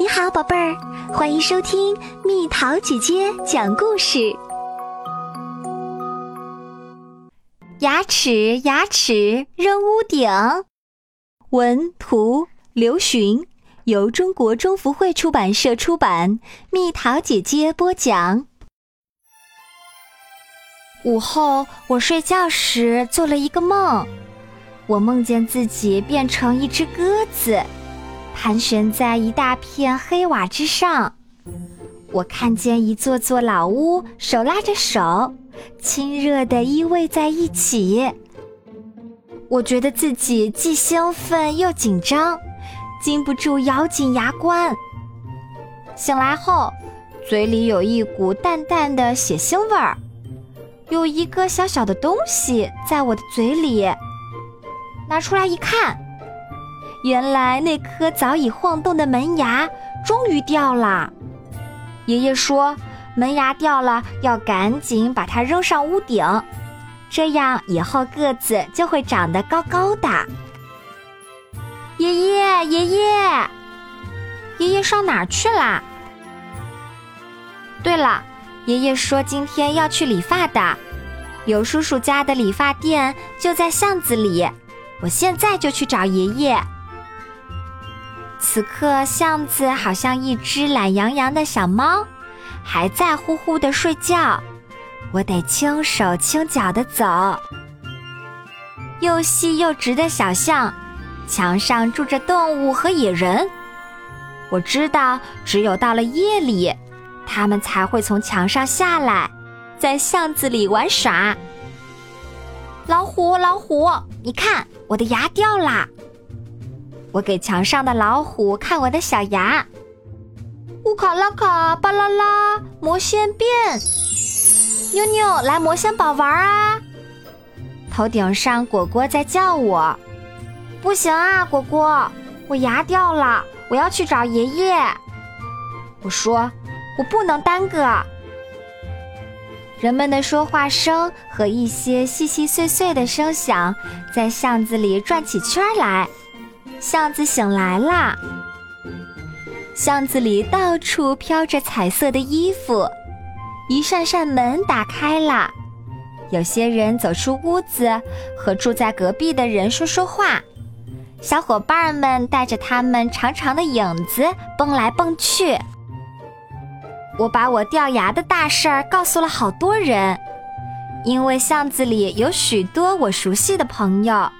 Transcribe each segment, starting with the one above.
你好，宝贝儿，欢迎收听蜜桃姐姐讲故事。牙齿，牙齿扔屋顶。文图刘询，由中国中福会出版社出版。蜜桃姐姐播讲。午后，我睡觉时做了一个梦，我梦见自己变成一只鸽子。盘旋在一大片黑瓦之上，我看见一座座老屋手拉着手，亲热地依偎在一起。我觉得自己既兴奋又紧张，禁不住咬紧牙关。醒来后，嘴里有一股淡淡的血腥味儿，有一个小小的东西在我的嘴里，拿出来一看。原来那颗早已晃动的门牙终于掉了。爷爷说，门牙掉了要赶紧把它扔上屋顶，这样以后个子就会长得高高的。爷爷，爷爷，爷爷上哪儿去啦？对了，爷爷说今天要去理发的，刘叔叔家的理发店就在巷子里，我现在就去找爷爷。此刻，巷子好像一只懒洋洋的小猫，还在呼呼的睡觉。我得轻手轻脚的走。又细又直的小巷，墙上住着动物和野人。我知道，只有到了夜里，它们才会从墙上下来，在巷子里玩耍。老虎，老虎，你看，我的牙掉啦！我给墙上的老虎看我的小牙，乌卡拉卡巴啦啦魔仙变，妞妞来魔仙堡玩啊！头顶上果果在叫我，不行啊，果果，我牙掉了，我要去找爷爷。我说我不能耽搁。人们的说话声和一些细细碎碎的声响在巷子里转起圈来。巷子醒来啦！巷子里到处飘着彩色的衣服，一扇扇门打开了，有些人走出屋子，和住在隔壁的人说说话。小伙伴们带着他们长长的影子蹦来蹦去。我把我掉牙的大事儿告诉了好多人，因为巷子里有许多我熟悉的朋友。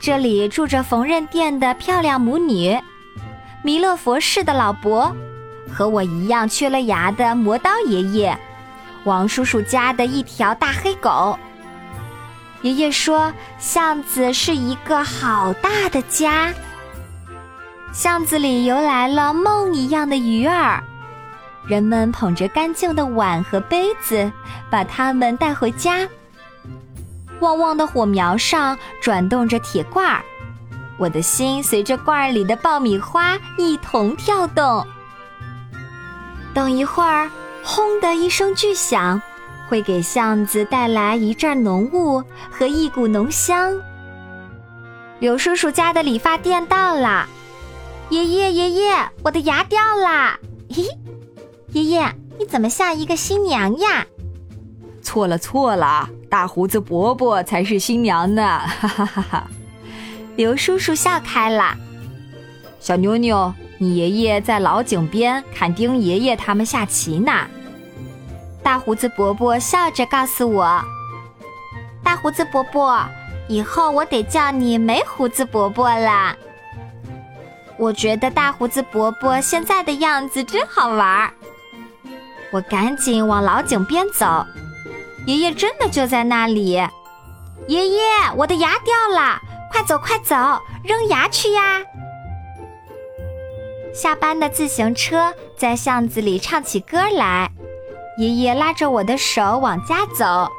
这里住着缝纫店的漂亮母女，弥勒佛氏的老伯，和我一样缺了牙的磨刀爷爷，王叔叔家的一条大黑狗。爷爷说，巷子是一个好大的家，巷子里游来了梦一样的鱼儿，人们捧着干净的碗和杯子，把它们带回家。旺旺的火苗上转动着铁罐儿，我的心随着罐儿里的爆米花一同跳动。等一会儿，轰的一声巨响，会给巷子带来一阵浓雾和一股浓香。刘叔叔家的理发店到了，爷爷爷爷，我的牙掉啦！嘿，爷爷，你怎么像一个新娘呀？错了错了。大胡子伯伯才是新娘呢！哈哈哈哈！刘叔叔笑开了。小妞妞，你爷爷在老井边看丁爷爷他们下棋呢。大胡子伯伯笑着告诉我：“大胡子伯伯，以后我得叫你没胡子伯伯了。”我觉得大胡子伯伯现在的样子真好玩儿。我赶紧往老井边走。爷爷真的就在那里，爷爷，我的牙掉了，快走快走，扔牙去呀！下班的自行车在巷子里唱起歌来，爷爷拉着我的手往家走。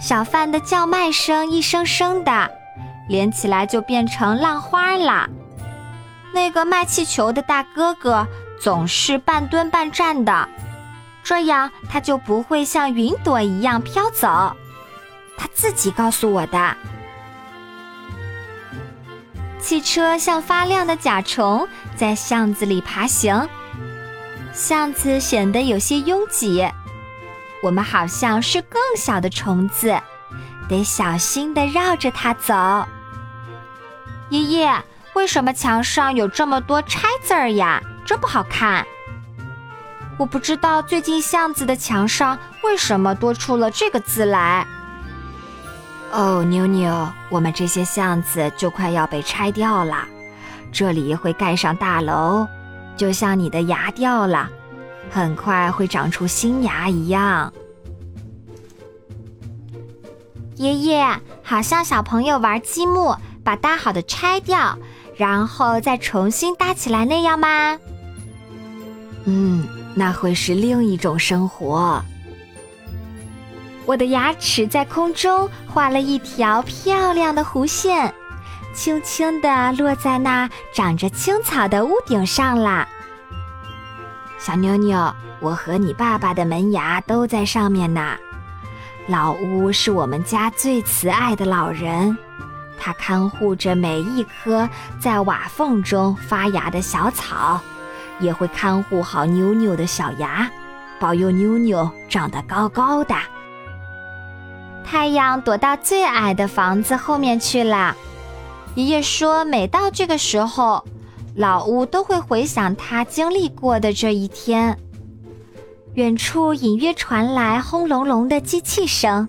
小贩的叫卖声一声声的，连起来就变成浪花了。那个卖气球的大哥哥总是半蹲半站的。这样，它就不会像云朵一样飘走。他自己告诉我的。汽车像发亮的甲虫，在巷子里爬行。巷子显得有些拥挤，我们好像是更小的虫子，得小心地绕着它走。爷爷，为什么墙上有这么多拆字儿呀？真不好看。我不知道最近巷子的墙上为什么多出了这个字来。哦，妞妞，我们这些巷子就快要被拆掉了，这里会盖上大楼，就像你的牙掉了，很快会长出新牙一样。爷爷，好像小朋友玩积木，把搭好的拆掉，然后再重新搭起来那样吗？嗯，那会是另一种生活。我的牙齿在空中画了一条漂亮的弧线，轻轻地落在那长着青草的屋顶上啦。小妞妞，我和你爸爸的门牙都在上面呢。老屋是我们家最慈爱的老人，他看护着每一颗在瓦缝中发芽的小草，也会看护好妞妞的小牙，保佑妞妞长得高高的。太阳躲到最矮的房子后面去了。爷爷说，每到这个时候，老屋都会回想他经历过的这一天。远处隐约传来轰隆隆的机器声。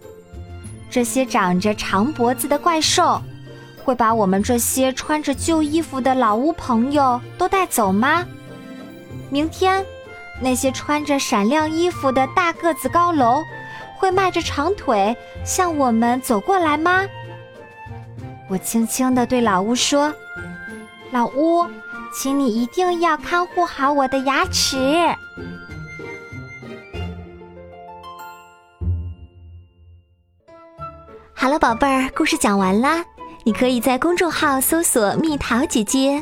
这些长着长脖子的怪兽，会把我们这些穿着旧衣服的老屋朋友都带走吗？明天，那些穿着闪亮衣服的大个子高楼。会迈着长腿向我们走过来吗？我轻轻地对老屋说：“老屋，请你一定要看护好我的牙齿。”好了，宝贝儿，故事讲完啦。你可以在公众号搜索“蜜桃姐姐”，